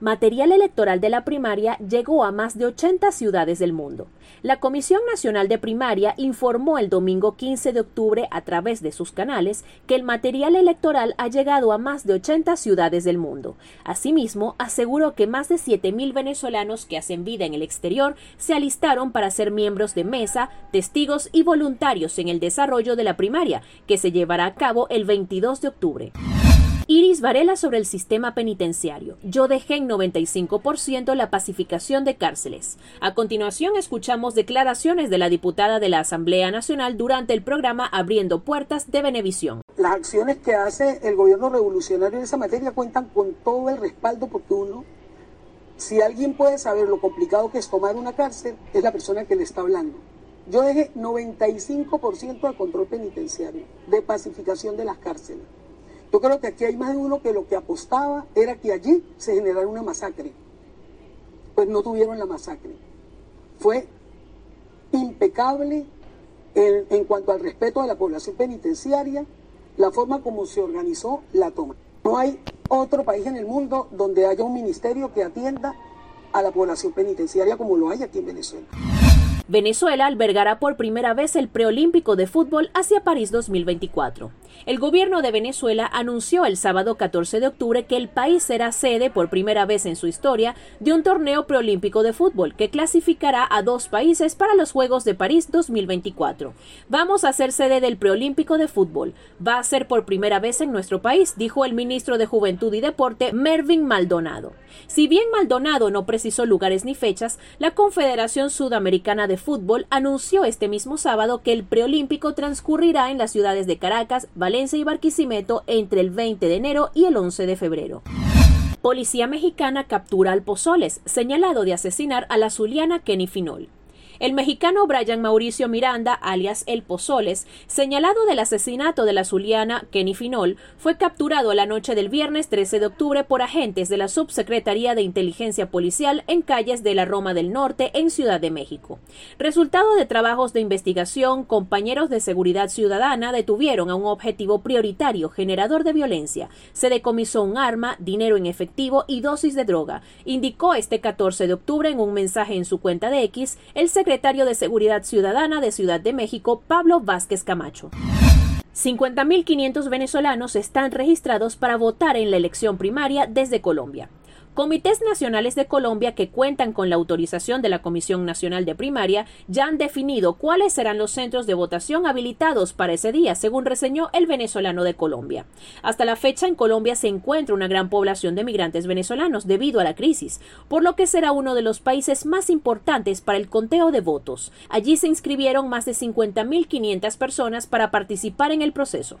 material electoral de la primaria llegó a más de 80 ciudades del mundo. La Comisión Nacional de Primaria informó el domingo 15 de octubre a través de sus canales que el material electoral ha llegado a más de 80 ciudades del mundo. Asimismo, aseguró que más de 7.000 venezolanos que hacen vida en el exterior se alistaron para ser miembros de mesa, testigos y voluntarios en el desarrollo de la primaria, que se llevará a cabo el 22 de octubre. Iris Varela sobre el sistema penitenciario. Yo dejé en 95% la pacificación de cárceles. A continuación escuchamos declaraciones de la diputada de la Asamblea Nacional durante el programa Abriendo Puertas de Benevisión. Las acciones que hace el gobierno revolucionario en esa materia cuentan con todo el respaldo oportuno. Si alguien puede saber lo complicado que es tomar una cárcel, es la persona que le está hablando. Yo dejé 95% de control penitenciario, de pacificación de las cárceles. Yo creo que aquí hay más de uno que lo que apostaba era que allí se generara una masacre. Pues no tuvieron la masacre. Fue impecable en, en cuanto al respeto a la población penitenciaria, la forma como se organizó la toma. No hay otro país en el mundo donde haya un ministerio que atienda a la población penitenciaria como lo hay aquí en Venezuela. Venezuela albergará por primera vez el preolímpico de fútbol hacia París 2024. El gobierno de Venezuela anunció el sábado 14 de octubre que el país será sede por primera vez en su historia de un torneo preolímpico de fútbol que clasificará a dos países para los Juegos de París 2024. Vamos a ser sede del preolímpico de fútbol. Va a ser por primera vez en nuestro país, dijo el ministro de Juventud y Deporte Mervin Maldonado. Si bien Maldonado no precisó lugares ni fechas, la Confederación Sudamericana Fútbol anunció este mismo sábado que el preolímpico transcurrirá en las ciudades de Caracas, Valencia y Barquisimeto entre el 20 de enero y el 11 de febrero. Policía mexicana captura al Pozoles, señalado de asesinar a la zuliana Kenny Finol. El mexicano Brian Mauricio Miranda, alias El Pozoles, señalado del asesinato de la zuliana Kenny Finol, fue capturado la noche del viernes 13 de octubre por agentes de la Subsecretaría de Inteligencia Policial en calles de la Roma del Norte, en Ciudad de México. Resultado de trabajos de investigación, compañeros de seguridad ciudadana detuvieron a un objetivo prioritario generador de violencia. Se decomisó un arma, dinero en efectivo y dosis de droga, indicó este 14 de octubre en un mensaje en su cuenta de X el secretario secretario de Seguridad Ciudadana de Ciudad de México, Pablo Vázquez Camacho. 50.500 venezolanos están registrados para votar en la elección primaria desde Colombia. Comités nacionales de Colombia que cuentan con la autorización de la Comisión Nacional de Primaria ya han definido cuáles serán los centros de votación habilitados para ese día, según reseñó el venezolano de Colombia. Hasta la fecha en Colombia se encuentra una gran población de migrantes venezolanos debido a la crisis, por lo que será uno de los países más importantes para el conteo de votos. Allí se inscribieron más de 50.500 personas para participar en el proceso.